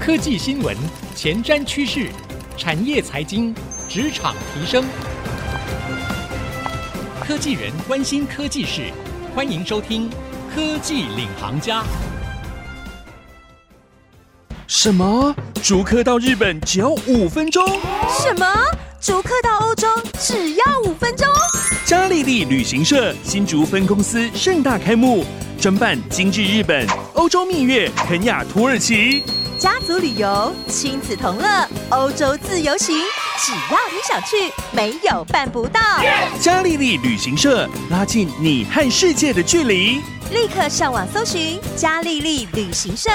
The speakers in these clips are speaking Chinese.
科技新闻、前瞻趋势、产业财经、职场提升，科技人关心科技事，欢迎收听《科技领航家》。什么？逐客到日本只要五分钟？什么？逐客到欧洲只要五分钟？嘉利利旅行社新竹分公司盛大开幕，专办精致日本、欧洲蜜月、肯亚、土耳其。家族旅游、亲子同乐、欧洲自由行，只要你想去，没有办不到。嘉利利旅行社拉近你和世界的距离，立刻上网搜寻嘉利利旅行社。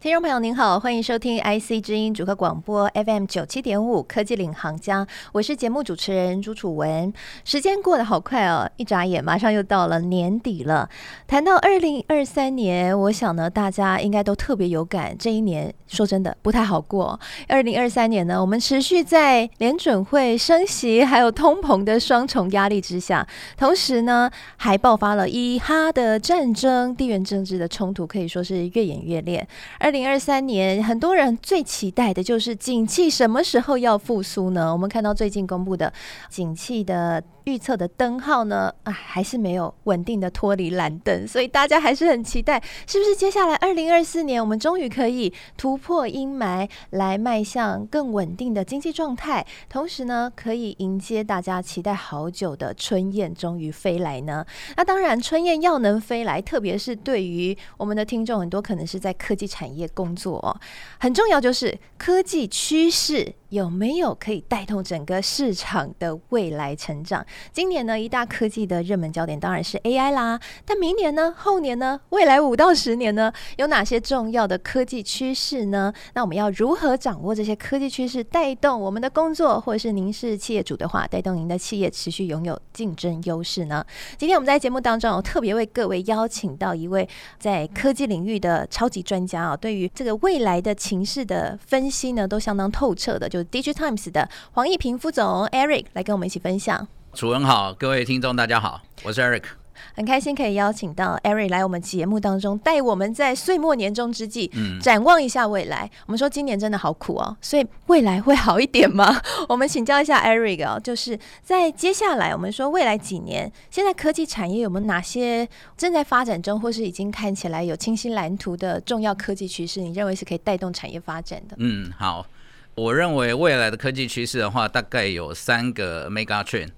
听众朋友您好，欢迎收听 IC 之音主客广播 FM 九七点五科技领航家，我是节目主持人朱楚文。时间过得好快哦，一眨眼马上又到了年底了。谈到二零二三年，我想呢，大家应该都特别有感，这一年说真的不太好过。二零二三年呢，我们持续在联准会升息还有通膨的双重压力之下，同时呢，还爆发了伊哈的战争，地缘政治的冲突可以说是越演越烈。二零二三年，很多人最期待的就是景气什么时候要复苏呢？我们看到最近公布的景气的。预测的灯号呢，啊，还是没有稳定的脱离蓝灯，所以大家还是很期待，是不是接下来二零二四年我们终于可以突破阴霾，来迈向更稳定的经济状态，同时呢，可以迎接大家期待好久的春燕终于飞来呢？那当然，春燕要能飞来，特别是对于我们的听众很多可能是在科技产业工作哦，很重要就是科技趋势。有没有可以带动整个市场的未来成长？今年呢，一大科技的热门焦点当然是 AI 啦。但明年呢？后年呢？未来五到十年呢？有哪些重要的科技趋势呢？那我们要如何掌握这些科技趋势，带动我们的工作？或者是您是企业主的话，带动您的企业持续拥有竞争优势呢？今天我们在节目当中，我特别为各位邀请到一位在科技领域的超级专家啊，对于这个未来的情势的分析呢，都相当透彻的。就是 DIGITIMES 的黄义平副总 Eric 来跟我们一起分享。楚文好，各位听众大家好，我是 Eric，很开心可以邀请到 Eric 来我们节目当中，带我们在岁末年终之际，嗯，展望一下未来。我们说今年真的好苦哦，所以未来会好一点吗？我们请教一下 Eric 哦，就是在接下来我们说未来几年，现在科技产业有没有哪些正在发展中，或是已经看起来有清晰蓝图的重要科技趋势？你认为是可以带动产业发展的？嗯，好。我认为未来的科技趋势的话，大概有三个 mega trend。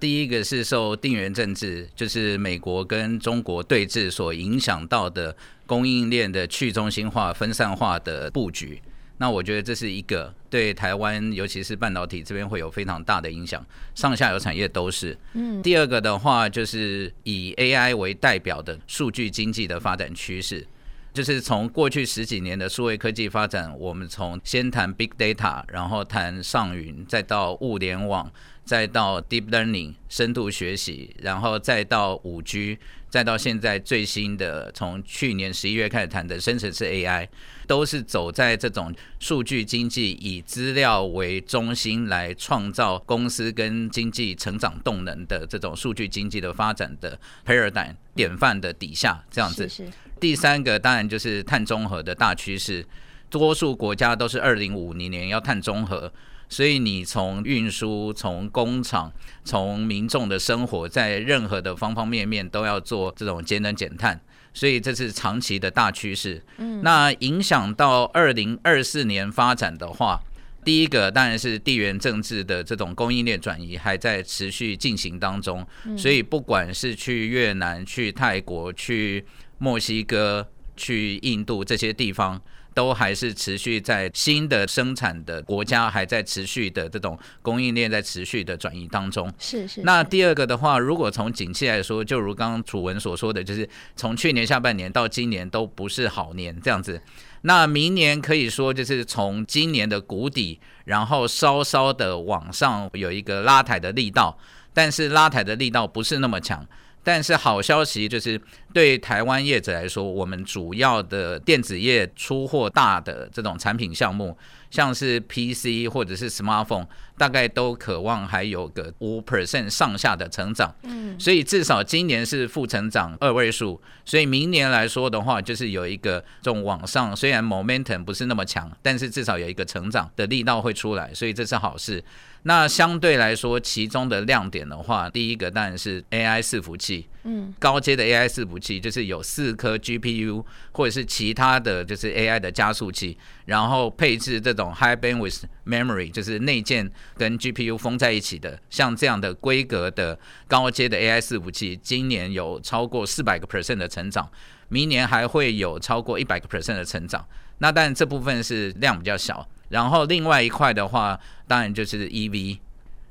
第一个是受地缘政治，就是美国跟中国对峙所影响到的供应链的去中心化、分散化的布局。那我觉得这是一个对台湾，尤其是半导体这边会有非常大的影响，上下游产业都是。嗯。第二个的话，就是以 AI 为代表的数据经济的发展趋势。就是从过去十几年的数位科技发展，我们从先谈 Big Data，然后谈上云，再到物联网，再到 Deep Learning 深度学习，然后再到五 G，再到现在最新的从去年十一月开始谈的生成式 AI，都是走在这种数据经济以资料为中心来创造公司跟经济成长动能的这种数据经济的发展的 Paradigm 典范的底下，这样子。是是第三个当然就是碳中和的大趋势，多数国家都是二零五零年要碳中和，所以你从运输、从工厂、从民众的生活，在任何的方方面面都要做这种节能减碳，所以这是长期的大趋势。嗯，那影响到二零二四年发展的话，第一个当然是地缘政治的这种供应链转移还在持续进行当中，所以不管是去越南、去泰国、去墨西哥、去印度这些地方，都还是持续在新的生产的国家，还在持续的这种供应链在持续的转移当中。是是，是。那第二个的话，如果从景气来说，就如刚刚楚文所说的，就是从去年下半年到今年都不是好年这样子。那明年可以说就是从今年的谷底，然后稍稍的往上有一个拉抬的力道，但是拉抬的力道不是那么强。但是好消息就是，对台湾业者来说，我们主要的电子业出货大的这种产品项目，像是 PC 或者是 Smartphone，大概都渴望还有个五 percent 上下的成长。嗯，所以至少今年是负成长二位数，所以明年来说的话，就是有一个这种往上，虽然 momentum 不是那么强，但是至少有一个成长的力道会出来，所以这是好事。那相对来说，其中的亮点的话，第一个当然是 AI 伺服器，嗯，高阶的 AI 伺服器就是有四颗 GPU 或者是其他的就是 AI 的加速器，然后配置这种 High Bandwidth Memory，就是内建跟 GPU 封在一起的，像这样的规格的高阶的 AI 伺服器，今年有超过四百个 percent 的成长，明年还会有超过一百个 percent 的成长。那但这部分是量比较小。然后另外一块的话，当然就是 EV。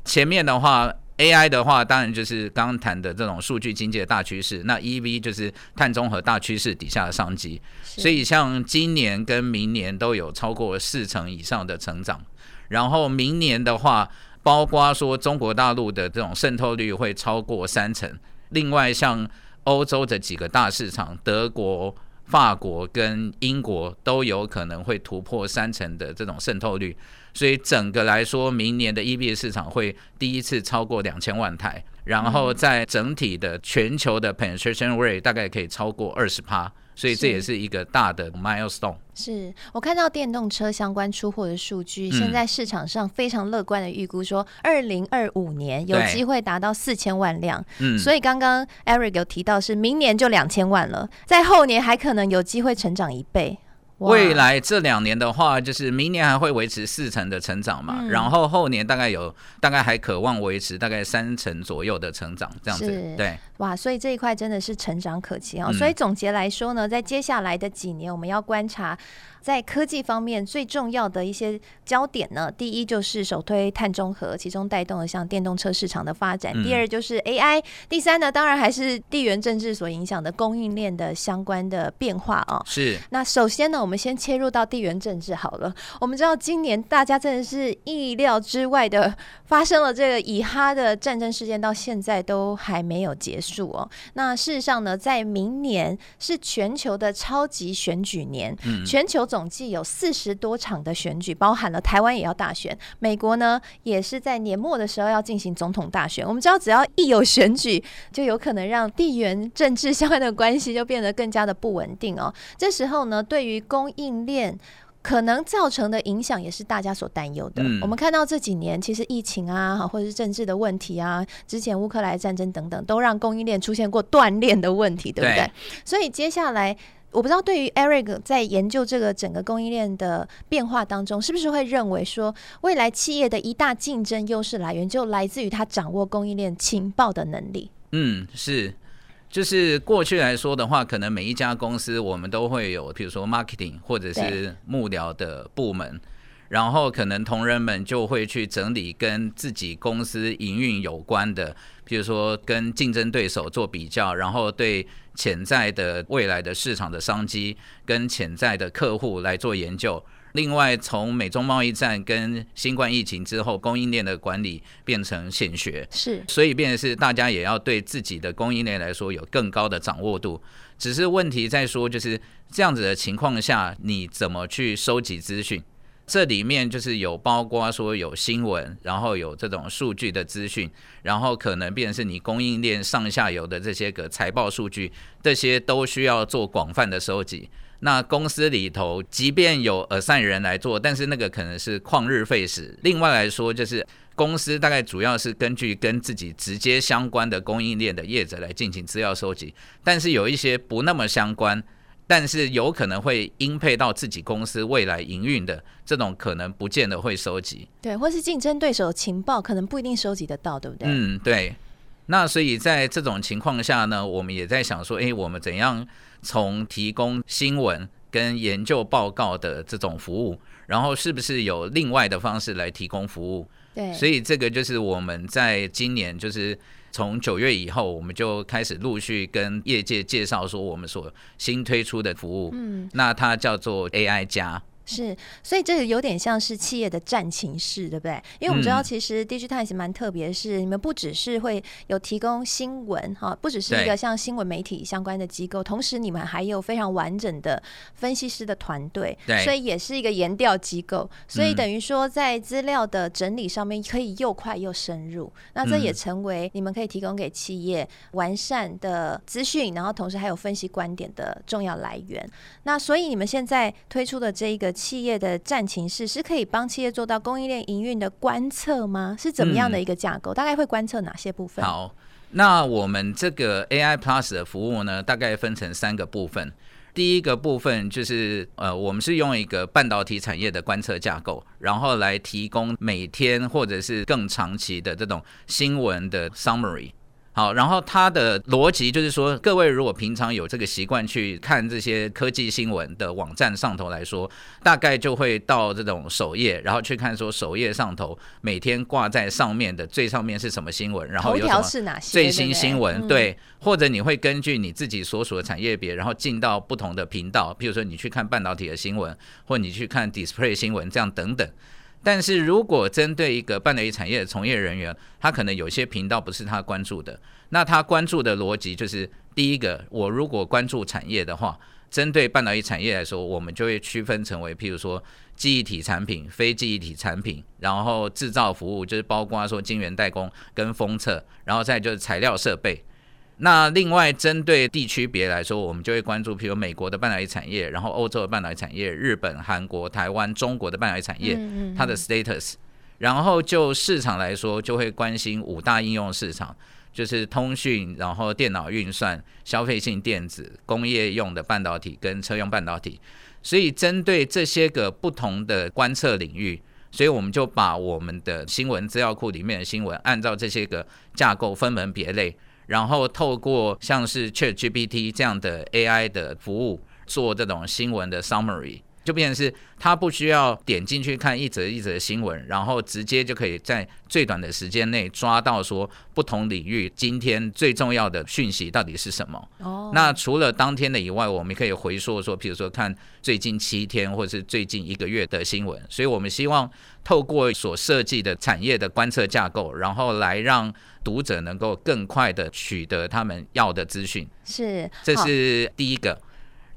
前面的话，AI 的话，当然就是刚刚谈的这种数据经济的大趋势。那 EV 就是碳中和大趋势底下的商机。所以像今年跟明年都有超过四成以上的成长。然后明年的话，包括说中国大陆的这种渗透率会超过三成。另外像欧洲的几个大市场，德国。法国跟英国都有可能会突破三成的这种渗透率，所以整个来说，明年的 EV 市场会第一次超过两千万台，然后在整体的全球的 penetration rate 大概可以超过二十趴。所以这也是一个大的 milestone。是我看到电动车相关出货的数据，现在市场上非常乐观的预估说，二零二五年有机会达到四千万辆。嗯，所以刚刚 Eric 有提到是明年就两千万了，在后年还可能有机会成长一倍。未来这两年的话，就是明年还会维持四成的成长嘛，嗯、然后后年大概有大概还渴望维持大概三成左右的成长，这样子。对，哇，所以这一块真的是成长可期哦。嗯、所以总结来说呢，在接下来的几年，我们要观察。在科技方面最重要的一些焦点呢，第一就是首推碳中和，其中带动了像电动车市场的发展；第二就是 AI；第三呢，当然还是地缘政治所影响的供应链的相关的变化啊。是。那首先呢，我们先切入到地缘政治好了。我们知道今年大家真的是意料之外的发生了这个以哈的战争事件，到现在都还没有结束哦。那事实上呢，在明年是全球的超级选举年，全球。总计有四十多场的选举，包含了台湾也要大选。美国呢，也是在年末的时候要进行总统大选。我们知道，只要一有选举，就有可能让地缘政治相关的关系就变得更加的不稳定哦。这时候呢，对于供应链可能造成的影响，也是大家所担忧的。嗯、我们看到这几年，其实疫情啊，或者是政治的问题啊，之前乌克兰战争等等，都让供应链出现过断裂的问题，对不对？对。所以接下来。我不知道对于 Eric 在研究这个整个供应链的变化当中，是不是会认为说，未来企业的一大竞争优势来源就来自于他掌握供应链情报的能力？嗯，是，就是过去来说的话，可能每一家公司我们都会有，比如说 marketing 或者是幕僚的部门，然后可能同仁们就会去整理跟自己公司营运有关的，比如说跟竞争对手做比较，然后对。潜在的未来的市场的商机跟潜在的客户来做研究。另外，从美中贸易战跟新冠疫情之后，供应链的管理变成显学，是，所以变的是大家也要对自己的供应链来说有更高的掌握度。只是问题在说，就是这样子的情况下，你怎么去收集资讯？这里面就是有包括说有新闻，然后有这种数据的资讯，然后可能变成是你供应链上下游的这些个财报数据，这些都需要做广泛的收集。那公司里头即便有 assign 人来做，但是那个可能是旷日费时。另外来说，就是公司大概主要是根据跟自己直接相关的供应链的业者来进行资料收集，但是有一些不那么相关。但是有可能会应配到自己公司未来营运的这种可能，不见得会收集。对，或是竞争对手情报，可能不一定收集得到，对不对？嗯，对。那所以在这种情况下呢，我们也在想说，诶，我们怎样从提供新闻跟研究报告的这种服务，然后是不是有另外的方式来提供服务？对。所以这个就是我们在今年就是。从九月以后，我们就开始陆续跟业界介绍说我们所新推出的服务。嗯，那它叫做 AI 加。是，所以这个有点像是企业的战情室，对不对？因为我们知道，其实 DIGITIMES 蛮特别的是，你们不只是会有提供新闻哈，不只是一个像新闻媒体相关的机构，同时你们还有非常完整的分析师的团队，所以也是一个研调机构。所以等于说，在资料的整理上面可以又快又深入，那这也成为你们可以提供给企业完善的资讯，然后同时还有分析观点的重要来源。那所以你们现在推出的这一个。企业的战情室是可以帮企业做到供应链营运的观测吗？是怎么样的一个架构？嗯、大概会观测哪些部分？好，那我们这个 AI Plus 的服务呢，大概分成三个部分。第一个部分就是呃，我们是用一个半导体产业的观测架构，然后来提供每天或者是更长期的这种新闻的 summary。好，然后它的逻辑就是说，各位如果平常有这个习惯去看这些科技新闻的网站上头来说，大概就会到这种首页，然后去看说首页上头每天挂在上面的最上面是什么新闻，然后有什么最新新闻，对，或者你会根据你自己所属的产业别，然后进到不同的频道，比如说你去看半导体的新闻，或你去看 display 新闻，这样等等。但是如果针对一个半导体产业的从业人员，他可能有些频道不是他关注的，那他关注的逻辑就是：第一个，我如果关注产业的话，针对半导体产业来说，我们就会区分成为，譬如说记忆体产品、非记忆体产品，然后制造服务，就是包括说晶圆代工跟封测，然后再就是材料设备。那另外针对地区别来说，我们就会关注，譬如美国的半导体产业，然后欧洲的半导体产业，日本、韩国、台湾、中国的半导体产业，它的 status。然后就市场来说，就会关心五大应用市场，就是通讯，然后电脑运算、消费性电子、工业用的半导体跟车用半导体。所以针对这些个不同的观测领域，所以我们就把我们的新闻资料库里面的新闻，按照这些个架构分门别类。然后透过像是 ChatGPT 这样的 AI 的服务做这种新闻的 summary，就变成是他不需要点进去看一则一则的新闻，然后直接就可以在最短的时间内抓到说不同领域今天最重要的讯息到底是什么。哦，那除了当天的以外，我们可以回溯说，比如说看最近七天或者是最近一个月的新闻。所以我们希望透过所设计的产业的观测架构，然后来让读者能够更快的取得他们要的资讯，是，这是第一个。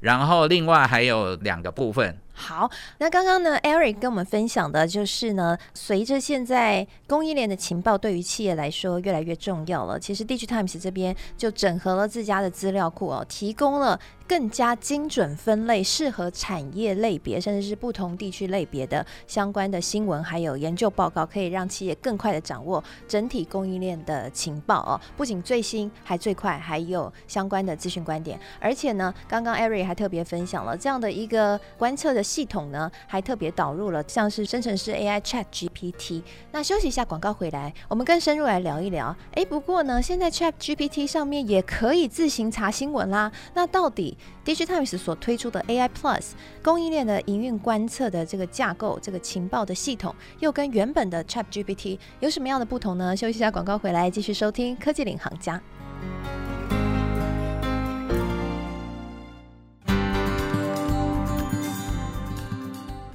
然后另外还有两个部分。好，那刚刚呢，Eric 跟我们分享的就是呢，随着现在供应链的情报对于企业来说越来越重要了，其实 DIGITIMES 这边就整合了自家的资料库哦，提供了更加精准分类、适合产业类别甚至是不同地区类别的相关的新闻，还有研究报告，可以让企业更快的掌握整体供应链的情报哦。不仅最新，还最快，还有相关的资讯观点。而且呢，刚刚 Eric 还特别分享了这样的一个观测的。系统呢，还特别导入了像是生成式 AI Chat GPT。那休息一下，广告回来，我们更深入来聊一聊。诶，不过呢，现在 Chat GPT 上面也可以自行查新闻啦。那到底 DIGITIMES 所推出的 AI Plus 供应链的营运观测的这个架构，这个情报的系统，又跟原本的 Chat GPT 有什么样的不同呢？休息一下，广告回来继续收听科技领航家。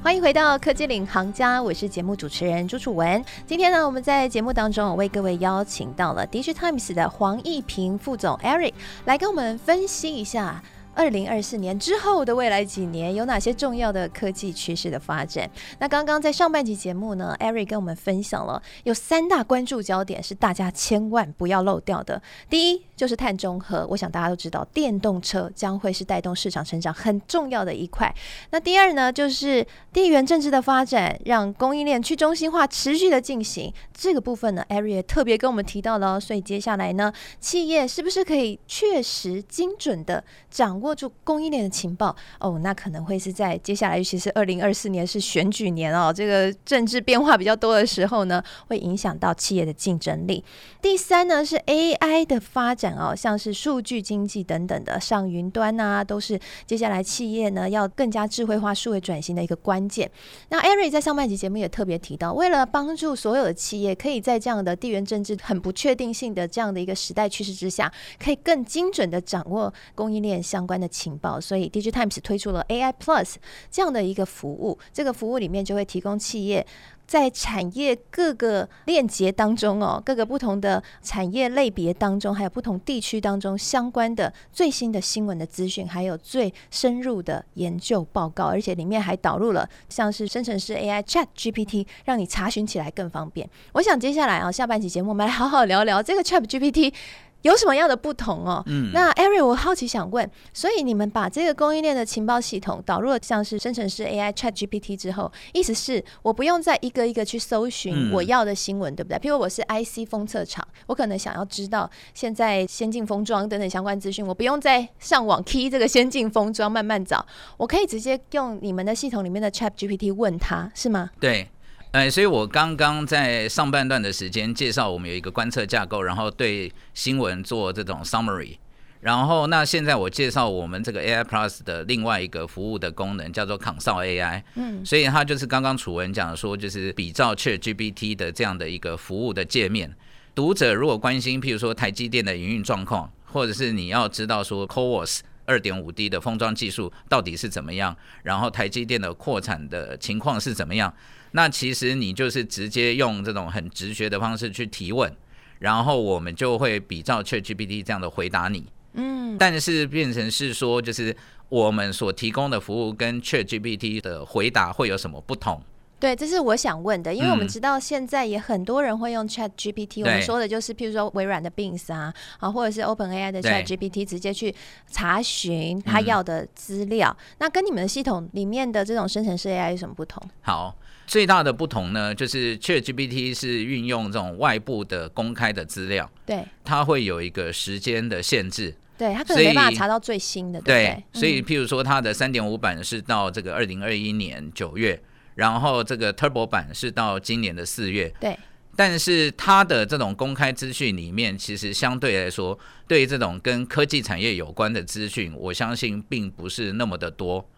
欢迎回到科技领航家，我是节目主持人朱楚文。今天呢，我们在节目当中，我为各位邀请到了 DIGITIMES 的黄义平副总 Eric 来跟我们分析一下。二零二四年之后的未来几年有哪些重要的科技趋势的发展？那刚刚在上半集节目呢，Eric 跟我们分享了有三大关注焦点是大家千万不要漏掉的。第一就是碳中和，我想大家都知道，电动车将会是带动市场成长很重要的一块。那第二呢，就是地缘政治的发展，让供应链去中心化持续的进行。这个部分呢，Eric 也特别跟我们提到了，所以接下来呢，企业是不是可以确实精准的掌握住供应链的情报？哦，那可能会是在接下来，尤其是二零二四年是选举年哦，这个政治变化比较多的时候呢，会影响到企业的竞争力。第三呢，是 AI 的发展哦，像是数据经济等等的上云端啊，都是接下来企业呢要更加智慧化、数位转型的一个关键。那艾瑞在上半集节目也特别提到，为了帮助所有的企业。可以在这样的地缘政治很不确定性的这样的一个时代趋势之下，可以更精准的掌握供应链相关的情报，所以 DIGITIMES 推出了 AI Plus 这样的一个服务。这个服务里面就会提供企业在产业各个链接当中哦，各个不同的产业类别当中，还有不同地区当中相关的最新的新闻的资讯，还有最深入的研究报告，而且里面还导入了像是生成式 AI Chat GPT，让你查询起来更方便。我想接下来啊，下半期节目我们来好好聊聊这个 Chat GPT。有什么样的不同哦？嗯，那 Eric，我好奇想问，所以你们把这个供应链的情报系统导入了像是生成式 AI Chat GPT 之后，意思是我不用再一个一个去搜寻我要的新闻，嗯、对不对？譬如我是 IC 封测厂，我可能想要知道现在先进封装等等相关资讯，我不用再上网 key 这个先进封装慢慢找，我可以直接用你们的系统里面的 Chat GPT 问他是吗？对。哎，所以我刚刚在上半段的时间介绍，我们有一个观测架构，然后对新闻做这种 summary。然后，那现在我介绍我们这个 AI Plus 的另外一个服务的功能，叫做 Consult AI。嗯，所以它就是刚刚楚文讲说，就是比照 ChatGPT 的这样的一个服务的界面。读者如果关心，譬如说台积电的营运状况，或者是你要知道说 CoWoS 二点五 D 的封装技术到底是怎么样，然后台积电的扩产的情况是怎么样。那其实你就是直接用这种很直觉的方式去提问，然后我们就会比照 ChatGPT 这样的回答你。嗯，但是变成是说，就是我们所提供的服务跟 ChatGPT 的回答会有什么不同？对，这是我想问的，因为我们知道现在也很多人会用 ChatGPT，、嗯、我们说的就是譬如说微软的 Bing 啊，啊或者是 OpenAI 的 ChatGPT，直接去查询他要的资料。嗯、那跟你们的系统里面的这种生成式 AI 有什么不同？好。最大的不同呢，就是 ChatGPT 是运用这种外部的公开的资料，对，它会有一个时间的限制，对，它可能没办法查到最新的，对，对，对，所以譬如说它的三点五版是到这个二零二一年九月，然后这个 Turbo 版是到今年的四月，对，但是它的这种公开资讯里面，其实相对来说，对于这种跟科技产业有关的资讯，我相信并不是那么的多。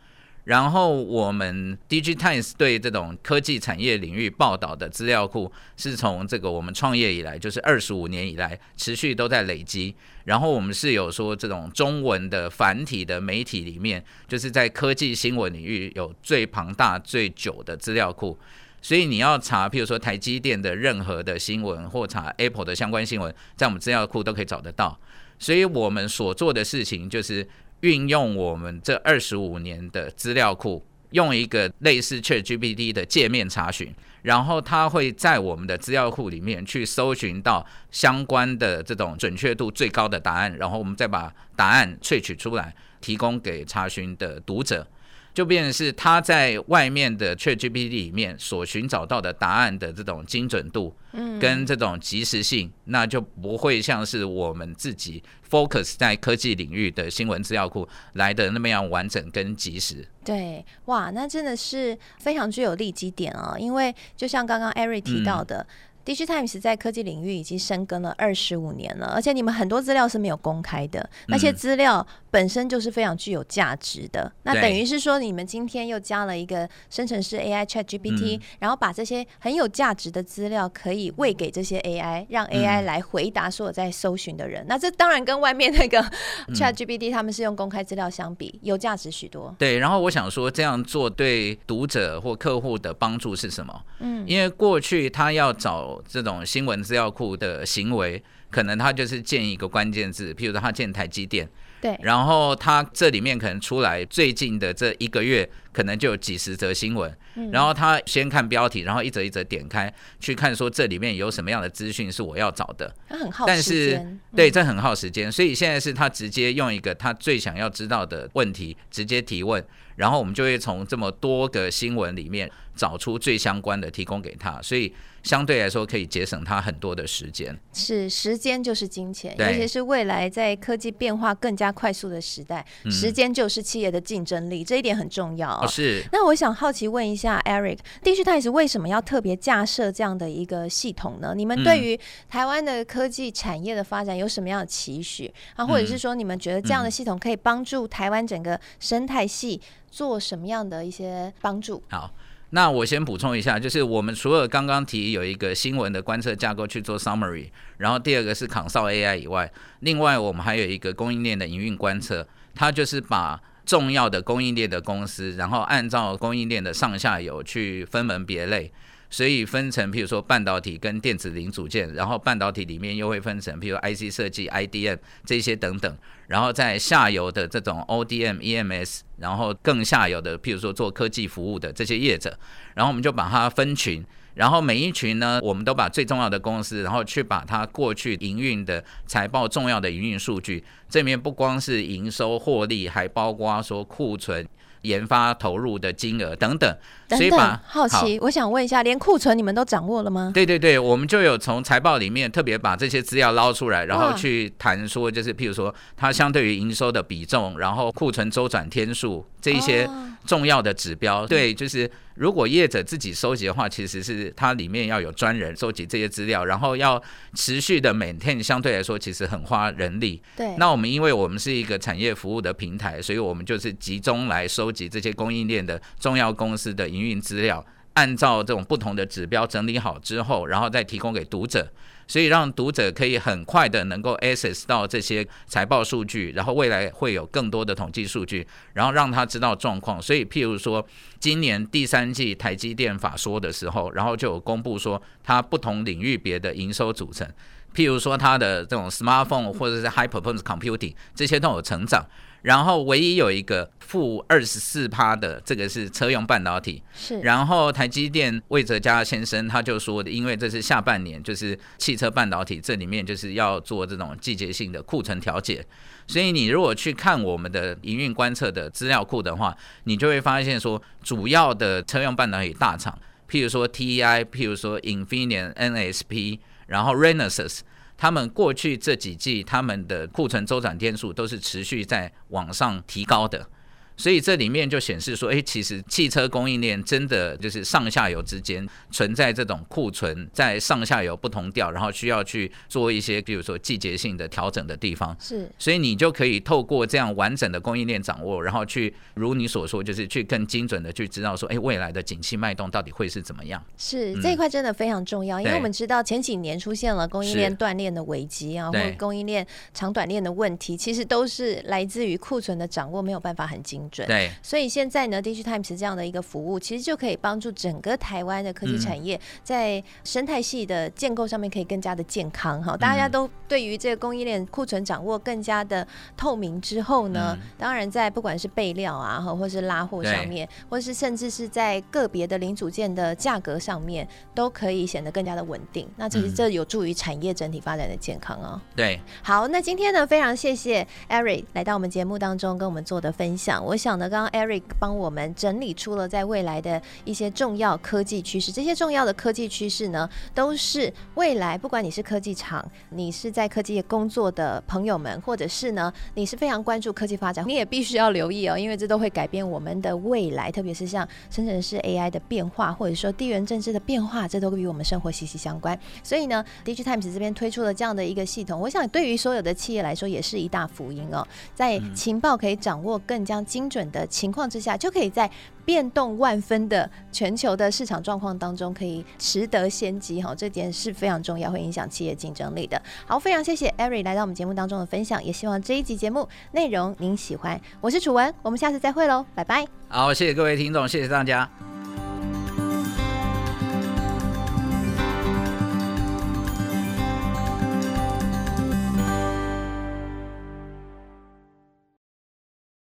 然后我们 DIGITIMES 对这种科技产业领域报道的资料库，是从这个我们创业以来，就是二十五年以来持续都在累积。然后我们是有说这种中文的繁体的媒体里面，就是在科技新闻领域有最庞大最久的资料库。所以你要查，譬如说台积电的任何的新闻，或查 Apple 的相关新闻，在我们资料库都可以找得到。所以我们所做的事情就是。运用我们这二十五年的资料库，用一个类似 ChatGPT 的界面查询，然后它会在我们的资料库里面去搜寻到相关的这种准确度最高的答案，然后我们再把答案萃取出来，提供给查询的读者。就变成是他在外面的 ChatGPT 里面所寻找到的答案的这种精准度，嗯，跟这种及时性，那就不会像是我们自己 focus 在科技领域的新闻资料库来的那么样完整跟及时。对，哇，那真的是非常具有利基点啊！因为就像刚刚 Eric 提到的。嗯 DIGITIMES 在科技领域已经深耕了二十五年了，而且你们很多资料是没有公开的，那些资料本身就是非常具有价值的。那等于是说，你们今天又加了一个生成式 AI ChatGPT，然后把这些很有价值的资料可以喂给这些 AI，让 AI 来回答所有在搜寻的人。那这当然跟外面那个 ChatGPT 他们是用公开资料相比，有价值许多。对，然后我想说，这样做对读者或客户的帮助是什么？嗯，因为过去他要找这种新闻资料库的行为，可能他就是建一个关键字，譬如说他建台积电。对，然后他这里面可能出来最近的这一个月，可能就有几十则新闻，嗯、然后他先看标题，然后一则一则点开去看，说这里面有什么样的资讯是我要找的。他很耗但是、嗯、对，这很耗时间，所以现在是他直接用一个他最想要知道的问题直接提问，然后我们就会从这么多个新闻里面找出最相关的提供给他，所以。相对来说，可以节省他很多的时间。是，时间就是金钱，尤其是未来在科技变化更加快速的时代，嗯、时间就是企业的竞争力，这一点很重要。哦、是。那我想好奇问一下，Eric，DIGITIMES 为什么要特别架设这样的一个系统呢？你们对于台湾的科技产业的发展有什么样的期许、嗯、啊？或者是说，你们觉得这样的系统可以帮助台湾整个生态系做什么样的一些帮助？好。那我先补充一下，就是我们除了刚刚提有一个新闻的观测架构去做 summary，然后第二个是 Consult AI 以外，另外我们还有一个供应链的营运观测。它就是把重要的供应链的公司，然后按照供应链的上下游去分门别类。所以分成，譬如说半导体跟电子零组件，然后半导体里面又会分成，譬如 IC 设计、IDM 这些等等，然后在下游的这种 ODM、EMS，然后更下游的，譬如说做科技服务的这些业者，然后我们就把它分群，然后每一群呢，我们都把最重要的公司，然后去把它过去营运的财报重要的营运数据，这里面不光是营收获利，还包括说库存。研发投入的金额等等，等等，所以把好奇，好。我想问一下，连库存你们都掌握了吗？对对对，我们就有从财报里面特别把这些资料捞出来，然后去谈说，就是譬如说它相对于营收的比重，然后库存周转天数这一些重要的指标，哦、对，就是。如果业者自己收集的话，其实是它里面要有专人收集这些资料，然后要持续的 maintain，相对来说其实很花人力。对。那我们因为我们是一个产业服务的平台，所以我们就是集中来收集这些供应链的重要公司的营运资料，按照这种不同的指标整理好之后，然后再提供给读者。所以让读者可以很快的能够 access 到这些财报数据，然后未来会有更多的统计数据，然后让他知道状况。所以譬如说，今年第三季台积电法说的时候，然后就有公布说它不同领域别的营收组成，譬如说它的这种 smartphone 或者是 high performance computing 这些都有成长。然后唯一有一个负二十四趴的，这个是车用半导体。是。然后台积电魏哲家先生他就说，因为这是下半年，就是汽车半导体这里面就是要做这种季节性的库存调节，所以你如果去看我们的营运观测的资料库的话，你就会发现说，主要的车用半导体大厂，譬如说 TEI，譬如说 Infineon、NSP，然后 Renesas。他们过去这几季，他们的库存周转天数都是持续在往上提高的。所以这里面就显示说，哎，其实汽车供应链真的就是上下游之间存在这种库存在上下游不同调，然后需要去做一些，比如说季节性的调整的地方。是，所以你就可以透过这样完整的供应链掌握，然后去如你所说，就是去更精准的去知道说，哎，未来的景气脉动到底会是怎么样？是这一块真的非常重要，嗯、因为我们知道前几年出现了供应链断裂的危机啊，或者供应链长短链的问题，其实都是来自于库存的掌握没有办法很精。对，所以现在呢，DIGITIMES 这样的一个服务，其实就可以帮助整个台湾的科技产业在生态系的建构上面可以更加的健康哈。大家都对于这个供应链库存掌握更加的透明之后呢，当然在不管是备料啊，或是拉货上面，或是甚至是在个别的零组件的价格上面，都可以显得更加的稳定。那其实这有助于产业整体发展的健康哦。对，好，那今天呢，非常谢谢 Eric 来到我们节目当中跟我们做的分享。我想呢，刚刚 Eric 帮我们整理出了在未来的一些重要科技趋势。这些重要的科技趋势呢，都是未来不管你是科技厂，你是在科技业工作的朋友们，或者是呢，你是非常关注科技发展，你也必须要留意哦，因为这都会改变我们的未来。特别是像深圳市 AI 的变化，或者说地缘政治的变化，这都会与我们生活息息相关。所以呢，DIGITIMES 这边推出了这样的一个系统，我想对于所有的企业来说，也是一大福音哦。在情报可以掌握更加精精准的情况之下，就可以在变动万分的全球的市场状况当中，可以持得先机哈，这点是非常重要，会影响企业竞争力的。好，非常谢谢艾瑞来到我们节目当中的分享，也希望这一集节目内容您喜欢。我是楚文，我们下次再会喽，拜拜。好，谢谢各位听众，谢谢大家。